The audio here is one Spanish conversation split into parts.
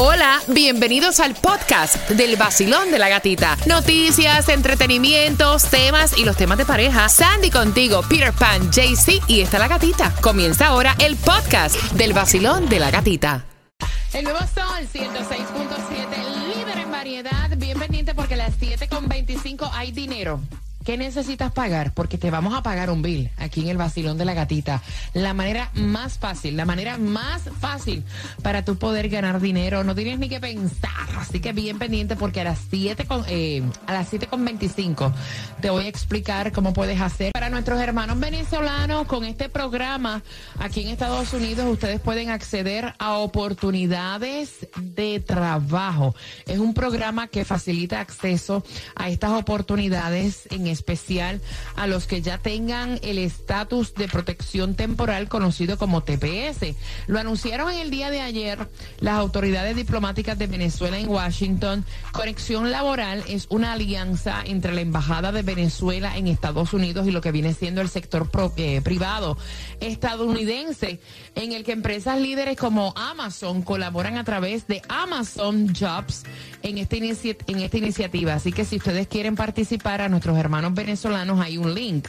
Hola, bienvenidos al podcast del vacilón de la gatita. Noticias, entretenimientos, temas y los temas de pareja. Sandy contigo, Peter Pan, JC y está la gatita. Comienza ahora el podcast del vacilón de la gatita. El nuevo Sol 106.7, líder en variedad. Bien pendiente porque a las 7.25 hay dinero. ¿Qué necesitas pagar? Porque te vamos a pagar un bill aquí en el Basilón de la Gatita. La manera más fácil, la manera más fácil para tú poder ganar dinero. No tienes ni que pensar. Así que bien pendiente porque a las 7 con, eh, a las 7 con 25 te voy a explicar cómo puedes hacer. Para nuestros hermanos venezolanos, con este programa aquí en Estados Unidos, ustedes pueden acceder a oportunidades de trabajo. Es un programa que facilita acceso a estas oportunidades en especial a los que ya tengan el estatus de protección temporal conocido como TPS. Lo anunciaron en el día de ayer las autoridades diplomáticas de Venezuela en Washington. Conexión Laboral es una alianza entre la Embajada de Venezuela en Estados Unidos y lo que viene siendo el sector eh, privado estadounidense, en el que empresas líderes como Amazon colaboran a través de Amazon Jobs en esta, en esta iniciativa. Así que si ustedes quieren participar a nuestros hermanos venezolanos hay un link.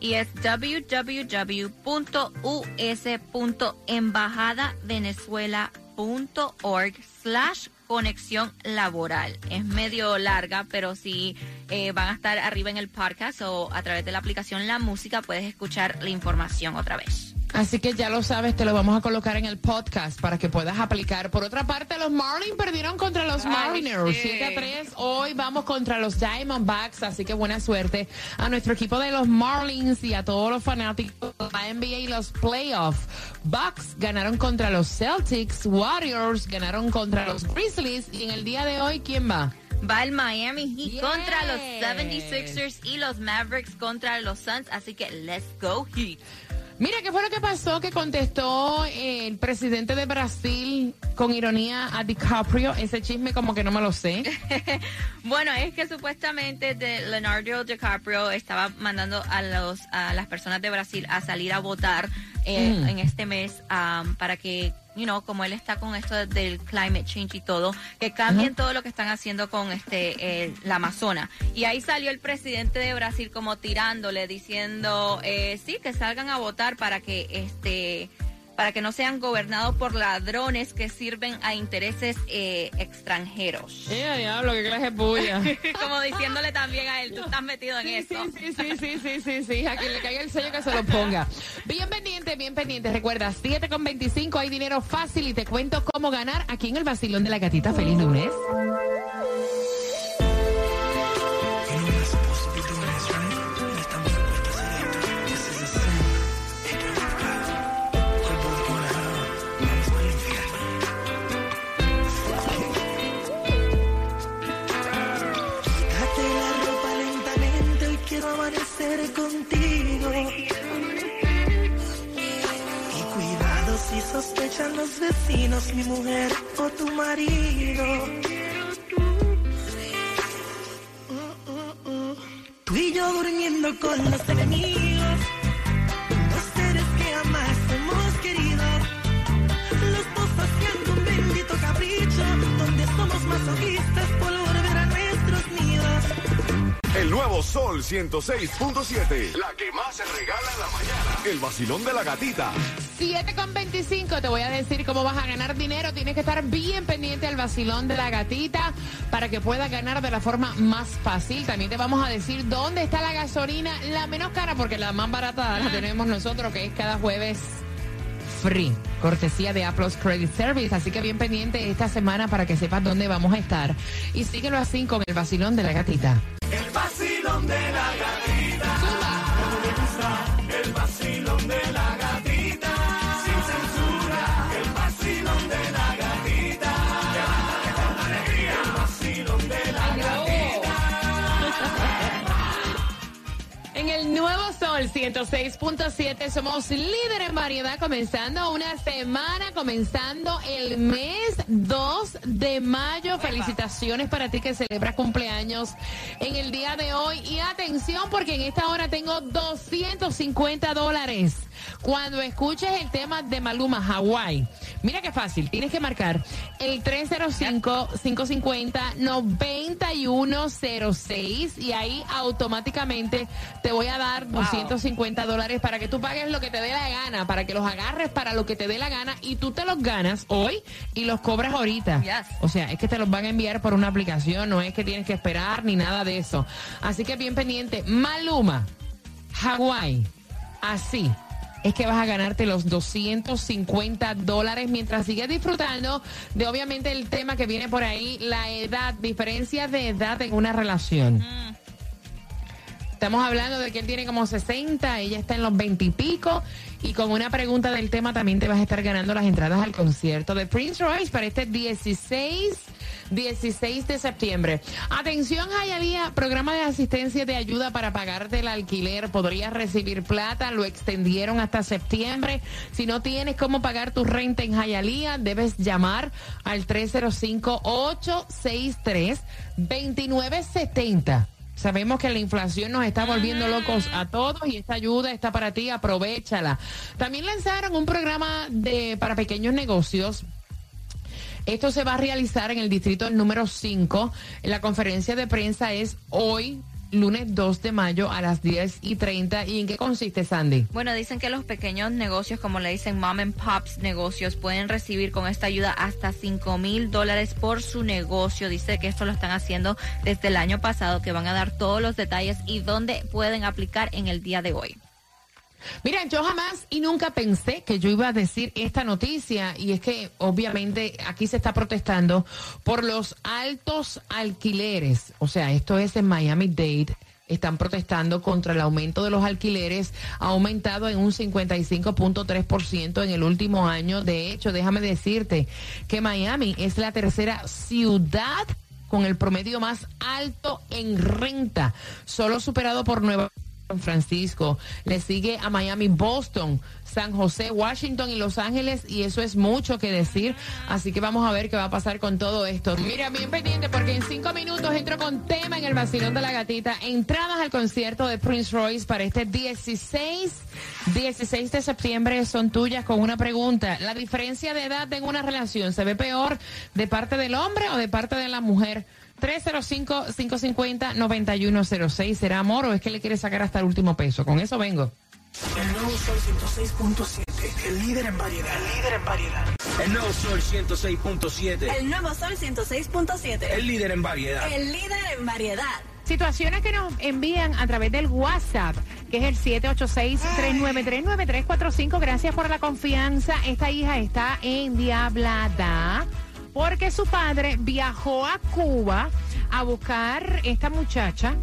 Y es www.us.embajadavenezuela.org slash conexión laboral. Es medio larga, pero si eh, van a estar arriba en el podcast o a través de la aplicación La Música, puedes escuchar la información otra vez. Así que ya lo sabes, te lo vamos a colocar en el podcast para que puedas aplicar. Por otra parte, los Marlins perdieron contra los Mariners 7 a 3. Hoy vamos contra los Diamondbacks, así que buena suerte a nuestro equipo de los Marlins y a todos los fanáticos de la NBA y los playoffs. Bucks ganaron contra los Celtics, Warriors ganaron contra los Grizzlies y en el día de hoy, ¿quién va? Va el Miami Heat contra los 76ers y los Mavericks contra los Suns, así que let's go Heat. Mira, ¿qué fue lo que pasó? Que contestó el presidente de Brasil con ironía a DiCaprio. Ese chisme como que no me lo sé. bueno, es que supuestamente Leonardo DiCaprio estaba mandando a, los, a las personas de Brasil a salir a votar eh, mm. en este mes para que you know, como él está con esto del climate change y todo, que cambien todo lo que están haciendo con este la Amazona. Y ahí salió el presidente de Brasil como tirándole, diciendo, eh, sí, que salgan a votar para que este para que no sean gobernados por ladrones que sirven a intereses eh, extranjeros. ¡Eh, diablo, qué clase puya! Como diciéndole también a él, tú estás metido en eso. Sí, sí, sí, sí, sí, sí, a quien le caiga el sello que se lo ponga. Bien pendiente, bien pendiente. Recuerda, 7 con 25, hay dinero fácil y te cuento cómo ganar aquí en el Basilón de la Gatita. Feliz lunes. Contigo. Y cuidado si sospechan los vecinos, mi mujer o tu marido. Mm, mm, mm. Tú y yo durmiendo con los enemigos, El nuevo Sol 106.7. La que más se regala en la mañana. El vacilón de la gatita. 7 con 25. Te voy a decir cómo vas a ganar dinero. Tienes que estar bien pendiente al vacilón de la gatita para que puedas ganar de la forma más fácil. También te vamos a decir dónde está la gasolina, la menos cara, porque la más barata la tenemos nosotros, que es cada jueves free, cortesía de Apple's Credit Service. Así que bien pendiente esta semana para que sepas dónde vamos a estar. Y síguelo así con el vacilón de la gatita. De la gatita. El vacilón de la gatita. El vacilón de la gatita. Vacilón de la gatita. En el nuevo 106.7 somos líder en variedad comenzando una semana, comenzando el mes 2 de mayo. Felicitaciones para ti que celebras cumpleaños en el día de hoy. Y atención porque en esta hora tengo 250 dólares. Cuando escuches el tema de Maluma, Hawái, mira qué fácil, tienes que marcar el 305-550-9106 y ahí automáticamente te voy a dar 250 dólares para que tú pagues lo que te dé la gana, para que los agarres para lo que te dé la gana y tú te los ganas hoy y los cobras ahorita. Yes. O sea, es que te los van a enviar por una aplicación, no es que tienes que esperar ni nada de eso. Así que bien pendiente. Maluma, Hawái, así. Es que vas a ganarte los 250 dólares mientras sigues disfrutando de obviamente el tema que viene por ahí, la edad, diferencia de edad en una relación. Estamos hablando de que él tiene como 60, ella está en los 20 y pico. Y con una pregunta del tema también te vas a estar ganando las entradas al concierto de Prince Royce para este 16, 16 de septiembre. Atención, Hayalía, programa de asistencia de ayuda para pagarte el alquiler. Podrías recibir plata, lo extendieron hasta septiembre. Si no tienes cómo pagar tu renta en Hayalía, debes llamar al 305-863-2970. Sabemos que la inflación nos está volviendo locos a todos y esta ayuda está para ti, aprovechala. También lanzaron un programa de para pequeños negocios. Esto se va a realizar en el distrito número 5. La conferencia de prensa es hoy, lunes 2 de mayo a las 10 y 30. ¿Y en qué consiste, Sandy? Bueno, dicen que los pequeños negocios, como le dicen mom and pops negocios, pueden recibir con esta ayuda hasta 5 mil dólares por su negocio. Dice que esto lo están haciendo desde el año pasado, que van a dar todos los detalles y dónde pueden aplicar en el día de hoy. Mira, yo jamás y nunca pensé que yo iba a decir esta noticia y es que obviamente aquí se está protestando por los altos alquileres. O sea, esto es en Miami Dade. Están protestando contra el aumento de los alquileres. Ha aumentado en un 55.3% en el último año. De hecho, déjame decirte que Miami es la tercera ciudad con el promedio más alto en renta, solo superado por Nueva San Francisco, le sigue a Miami, Boston, San José, Washington y Los Ángeles y eso es mucho que decir, así que vamos a ver qué va a pasar con todo esto. Mira, bien pendiente porque en cinco minutos entro con tema en el vacilón de la gatita, entradas al concierto de Prince Royce para este 16, 16 de septiembre son tuyas con una pregunta. ¿La diferencia de edad en una relación se ve peor de parte del hombre o de parte de la mujer? 305-550-9106. ¿Será amor o es que le quiere sacar hasta el último peso? Con eso vengo. El nuevo Sol 106.7, el líder en variedad, el líder en variedad. El nuevo Sol 106.7, El nuevo Sol 106.7. el líder en variedad. El líder en variedad. Situaciones que nos envían a través del WhatsApp, que es el 786-393-9345. Gracias por la confianza. Esta hija está endiablada porque su padre viajó a Cuba a buscar esta muchacha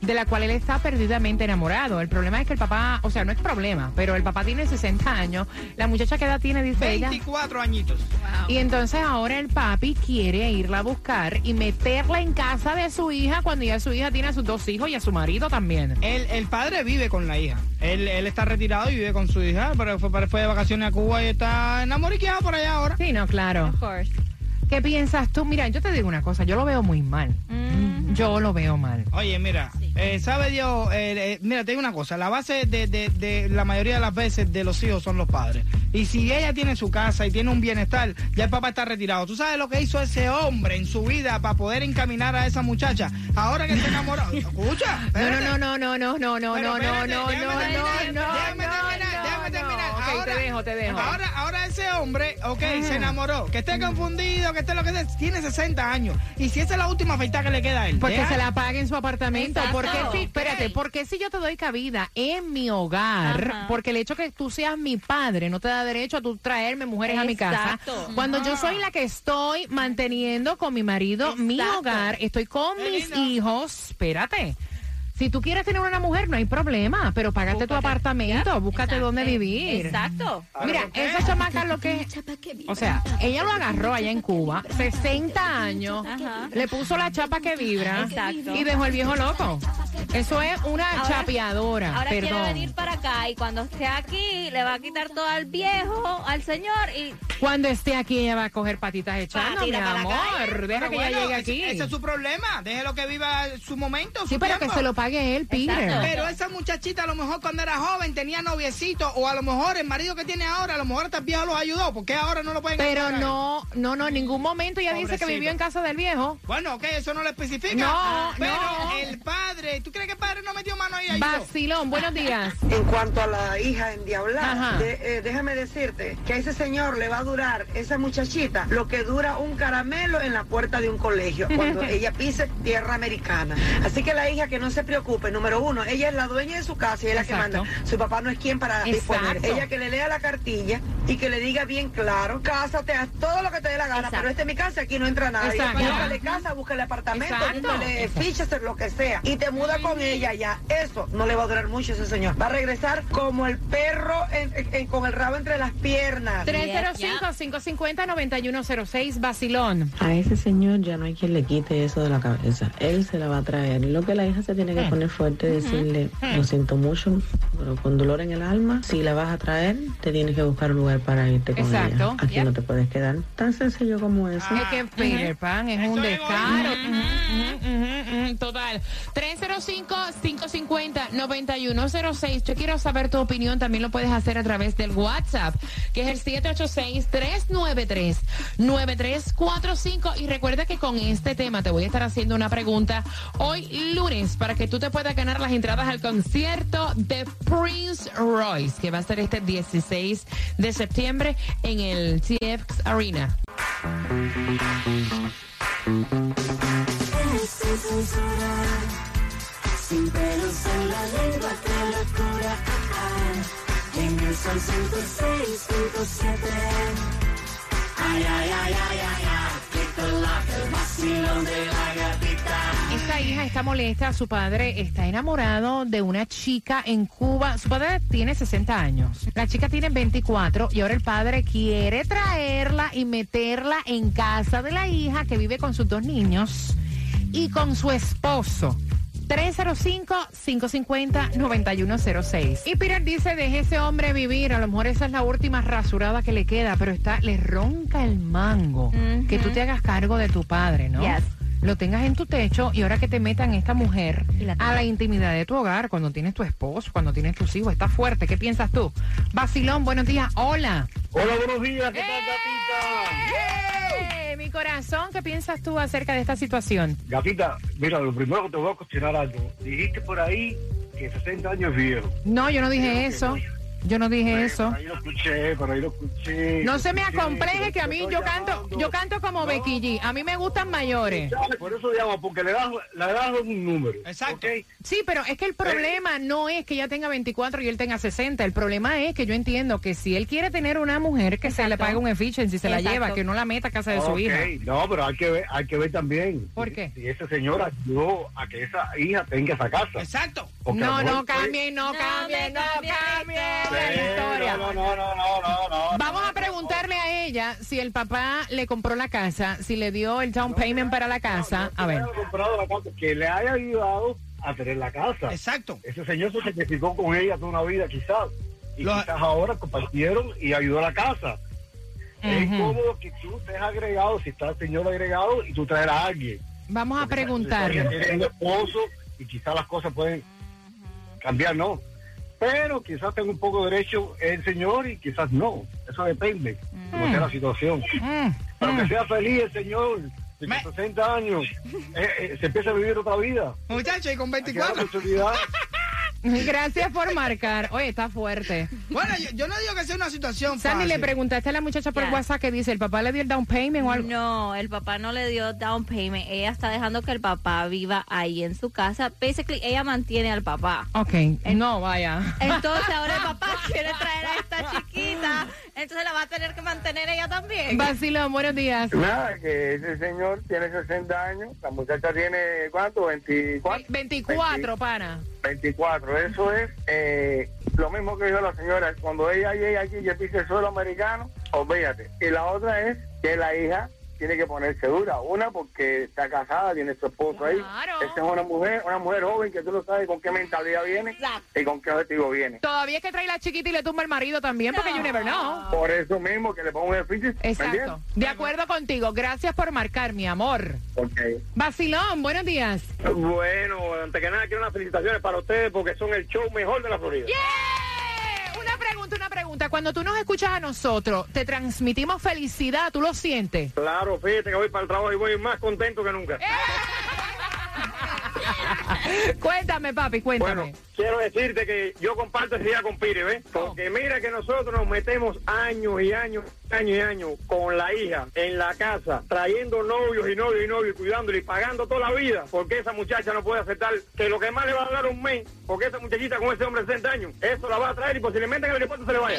de la cual él está perdidamente enamorado. El problema es que el papá, o sea, no es problema, pero el papá tiene 60 años. La muchacha que edad tiene, dice ella. 24 añitos. Y entonces ahora el papi quiere irla a buscar y meterla en casa de su hija cuando ya su hija tiene a sus dos hijos y a su marido también. El, el padre vive con la hija. Él, él está retirado y vive con su hija, pero fue, fue de vacaciones a Cuba y está enamoriqueado por allá ahora. Sí, no, claro. Of course. ¿Qué piensas tú? Mira, yo te digo una cosa, yo lo veo muy mal. Yo lo veo mal. Oye, mira, eh, sabe Dios, eh, eh, mira, te digo una cosa, la base de, de- de la mayoría de las veces de los hijos son los padres. Y si ella tiene su casa y tiene un bienestar, ya el papá está retirado. ¿Tú sabes lo que hizo ese hombre en su vida para poder encaminar a esa muchacha? Ahora que está enamorado. Escucha. No, espérate. no, no, no, no, no, no, Pero no, no, espérate, no, déjame no, terminar, no, no, déjame terminar, no, déjame no. Ahora- te dejo, te dejo. Ahora, ahora ese hombre, ok, se enamoró, que esté confundido, que esté lo que sea, tiene 60 años. Y si esa es la última afeitada que le queda a él. Porque se la pague en su apartamento. Exacto. Porque si, espérate, porque si yo te doy cabida en mi hogar, Ajá. porque el hecho que tú seas mi padre no te da derecho a tú traerme mujeres a mi casa. Cuando yo soy la que estoy manteniendo con mi marido mi hogar, estoy con Qué mis lindo. hijos, espérate. Si tú quieres tener una mujer, no hay problema, pero págate tu apartamento, Yep, búscate exacto. dónde vivir. Exacto. Mira, esa chamaca lo que o sea, ella lo agarró allá en Cuba, 60 años, Ajá. le puso la chapa que vibra Exacto. y dejó el viejo loco. Eso es una Ahora- chapeadora. Ahora quiere perdón. venir para acá y cuando esté aquí le va a quitar todo al viejo, al señor y Cuando esté aquí, ella va a coger patitas echando, mi Patita la amor. Deja Pero que bueno, ella llegue aquí. Ese es su problema. Déjelo que viva su momento. Sí, pero que se lo pague él, Peter. Exacto. Pero esa muchachita a lo mejor cuando era joven tenía noviecito o a lo mejor el marido que tiene ahora, a lo mejor hasta el viejo los ayudó. ¿Por qué ahora no lo pueden Pero él? no, no, no, en ningún momento ella dice que vivió en casa del viejo. Bueno, ok, eso no lo especifica. No, pero no. el padre, ¿tú crees que el padre no metió mano ahí? Vacilón, buenos días. En cuanto a la hija endiablada, de- eh, déjame decirte que a ese señor le va a durar, esa muchachita, lo que dura un caramelo en la puerta de un colegio, cuando ella pise tierra americana. Así que la hija que no se preocupe, número uno, ella es la dueña de su casa y es la que manda. Su papá no es quien para disponer. Ella que le lea la cartilla y que le diga bien claro, cásate, haz todo lo que te dé la gana, Exacto. pero esta es mi casa, aquí no entra nadie. Exacto. Búscale casa, búscale apartamento, Exacto. búscale fichas, lo que sea. Y te muda con ella ya. Eso no le va a durar mucho a ese señor. Va a regresar como el perro en- en- con el rabo entre las piernas. 305-550-9106, Vacilón. A ese señor ya no hay quien le quite eso de la cabeza. Él se la va a traer. Lo que la hija se tiene que poner fuerte es decirle, lo siento mucho, pero con dolor en el alma, si la vas a traer, te tienes que buscar un lugar para irte con Exacto. ella. Aquí Yep. no te puedes quedar. Tan sencillo como eso. Es que Peter Pan es un descaro. Total. 305-550-9106. Yo quiero saber tu opinión. También lo puedes hacer a través del WhatsApp, que es el 786-393-9345. Y recuerda que con este tema te voy a estar haciendo una pregunta hoy lunes para que tú te puedas ganar las entradas al concierto de Prince Royce, que va a ser este 16 de septiembre en el TFX Arena. Sin pelos en la lengua, locura. En el sol 106.7. Ay, ay, ay, ay, ay, ay. Que el vacilón de la gatita. Esta hija está molesta, su padre está enamorado de una chica en Cuba. Su padre tiene 60 años. La chica tiene 24 y ahora el padre quiere traerla y meterla en casa de la hija que vive con sus dos niños y con su esposo. 305-550-9106. Y Peter dice, deje ese hombre vivir. A lo mejor esa es la última rasurada que le queda, pero está, le ronca el mango. Que tú te hagas cargo de tu padre, ¿no? Yes. Lo tengas en tu techo y ahora que te metan esta mujer la a la intimidad de tu hogar, cuando tienes tu esposo, cuando tienes tus hijos, está fuerte. ¿Qué piensas tú? Basilón, buenos días. Hola. Hola, buenos días, ¿qué tal, gatita? ¡Eh! Corazón, ¿qué piensas tú acerca de esta situación? Gatita, mira, lo primero que te voy a cuestionar algo. Dijiste por ahí que 60 años viejo. No, yo no dije eso. Yo no dije eso. Por ahí lo escuché, por ahí lo escuché. No se me acompleje que a mí yo canto, llamando. yo canto como No. Becky G. A mí me gustan mayores. Por eso llamo, porque le das, le das un número. Exacto. Sí, pero es que el problema no es que ella tenga 24 y él tenga 60. El problema es que yo entiendo que si él quiere tener una mujer que se le pague un efficiency, se la Exacto. lleva, que no la meta a casa de su hija. No, pero hay que ver, hay que ver también. ¿Por si- qué? Si ese señor ayudó a que esa hija tenga esa casa. Exacto. Porque No, no cambien, no No cambien, no cambien cambien la la Sí, historia. No, no, no, no, no, no, no. Vamos a preguntarle a ella si el papá le compró la casa, si le dio el down payment para la casa. A ver. Que le haya comprado la casa, que le haya ayudado a tener la casa. Exacto. Ese señor se sacrificó con ella toda una vida, quizás. Y Lo- quizás ahora compartieron y ayudó a la casa. Es Ujú. cómodo que tú estés agregado, si está el señor agregado, y tú traer a alguien. Vamos a preguntarle. un esposo y quizás las cosas pueden cambiar, ¿no? Pero quizás tenga un poco de derecho el señor y quizás no. Eso depende de cómo sea la situación. Mm, Pero mm. que sea feliz el señor, de Me- 60 años, eh, eh, se empieza a vivir otra vida. Muchacho, y con Hay que dar 24. Gracias por marcar. Oye, está fuerte. Bueno, yo, yo no digo que sea una situación Sandy, le preguntaste a la muchacha por Ya. WhatsApp que dice, ¿el papá le dio el down payment o algo? No, el papá no le dio down payment. Ella está dejando que el papá viva ahí en su casa. Basically, ella mantiene al papá. Ok, no, vaya. Entonces ahora el papá quiere traer a esta chiquita. Entonces la va a tener que mantener ella también. Vacilón, buenos días. Nada, que ese señor tiene 60 años, la muchacha tiene, ¿cuánto? 24. 24, pana. 24. Eso es eh, lo mismo que dijo la señora. Cuando ella llegue aquí y pise el suelo americano, olvídate. Y la otra es que la hija tiene que ponerse dura. Una porque está casada, tiene su esposo ahí. Claro. Esta es una mujer, una mujer joven que tú no sabes con qué mentalidad viene y con qué objetivo viene. Todavía es que trae la chiquita y le tumba el marido también, porque you never know. Por eso mismo que le pongo un difícil. Exacto. De acuerdo contigo. Gracias por marcar, mi amor. Okay. Vacilón, buenos días. Bueno, antes que nada quiero unas felicitaciones para ustedes porque son el show mejor de la Florida. ¡Yeah! Una pregunta, una pregunta. Cuando tú nos escuchas a nosotros, te transmitimos felicidad, ¿tú lo sientes? Claro, fíjate que voy para el trabajo y voy más contento que nunca. cuéntame, papi, cuéntame. Bueno, quiero decirte que yo comparto ese día con Pire, ¿ves? Porque mira que nosotros nos metemos años y años, años y años con la hija en la casa, trayendo novios y novios y novios, cuidándole y pagando toda la vida, porque esa muchacha no puede aceptar que lo que más le va a dar un mes, porque esa muchachita con ese hombre de 60 años, eso la va a traer y posiblemente en el aeropuerto se le vaya.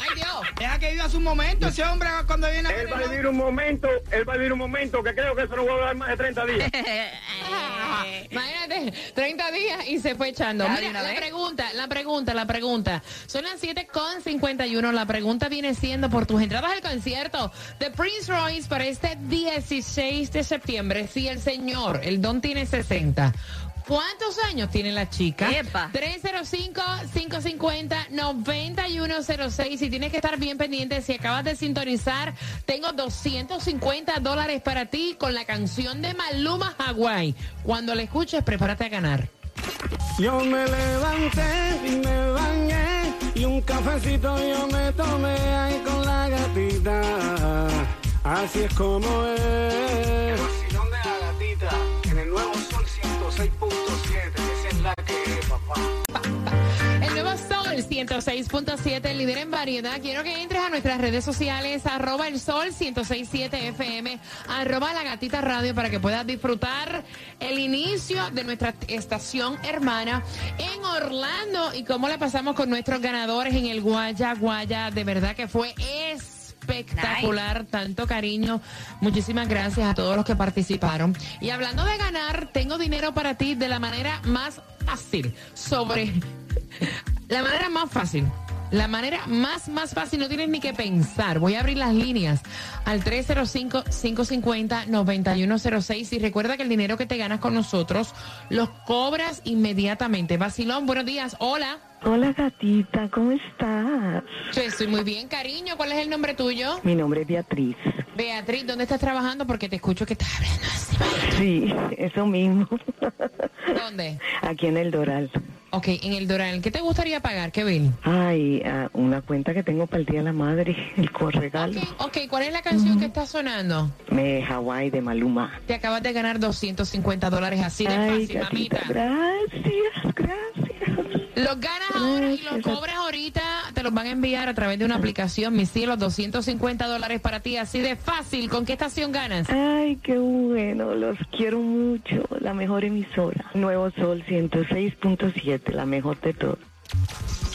Ay, Dios. Deja que viva su momento ese hombre cuando viene a Él va a vivir un momento, él va a vivir un momento que creo que eso no va a durar más de 30 días. Imagínate, 30 días y se fue echando. Mira, la vez. pregunta, la pregunta, la pregunta. Son las 7 con 51. La pregunta viene siendo por tus entradas al concierto de Prince Royce para este 16 de septiembre. Si el señor, el don tiene 60. ¿Cuántos años tiene la chica? Epa. 305-550-9106. Y tienes que estar bien pendiente. Si acabas de sintonizar, tengo 250 dólares para ti con la canción de Maluma Hawaii. Cuando la escuches, prepárate a ganar. Yo me levanté y me bañé y un cafecito yo me tomé ahí con la gatita. Así es como es. Nuevo Sol 106.7. Esa es la que papá. El nuevo Sol 106.7, líder en variedad. Quiero que entres a nuestras redes sociales, arroba el Sol 1067 FM, arroba la gatita radio para que puedas disfrutar el inicio de nuestra estación hermana en Orlando y cómo la pasamos con nuestros ganadores en el Guaya Guaya. De verdad que fue espectacular, tanto cariño. Muchísimas gracias a todos los que participaron. Y hablando de ganar, tengo dinero para ti de la manera más fácil sobre la manera más fácil. La manera más, más fácil, no tienes ni que pensar. Voy a abrir las líneas al 305-550-9106 y recuerda que el dinero que te ganas con nosotros los cobras inmediatamente. Vacilón, buenos días. Hola. Hola gatita, ¿cómo estás? Yo estoy muy bien, cariño. ¿Cuál es el nombre tuyo? Mi nombre es Beatriz. Beatriz, ¿dónde estás trabajando? Porque te escucho que estás hablando así. Sí, eso mismo. ¿Dónde? Aquí en el Doral. Ok, en el Doral. ¿Qué te gustaría pagar, Kevin? Ay, ah, una cuenta que tengo para el Día de la Madre, el corregalo. Ok, ¿cuál es la canción que está sonando? Me Hawái de Maluma. Te acabas de ganar 250 dólares así de Ay, fácil, gatita, mamita. gracias, gracias. Los ganas ahora y los cobras ahorita, te los van a enviar a través de una aplicación, mis cielos, 250 dólares para ti, así de fácil. ¿Con qué estación ganas? Ay, qué bueno, los quiero mucho. La mejor emisora. Nuevo Sol 106.7, la mejor de todo.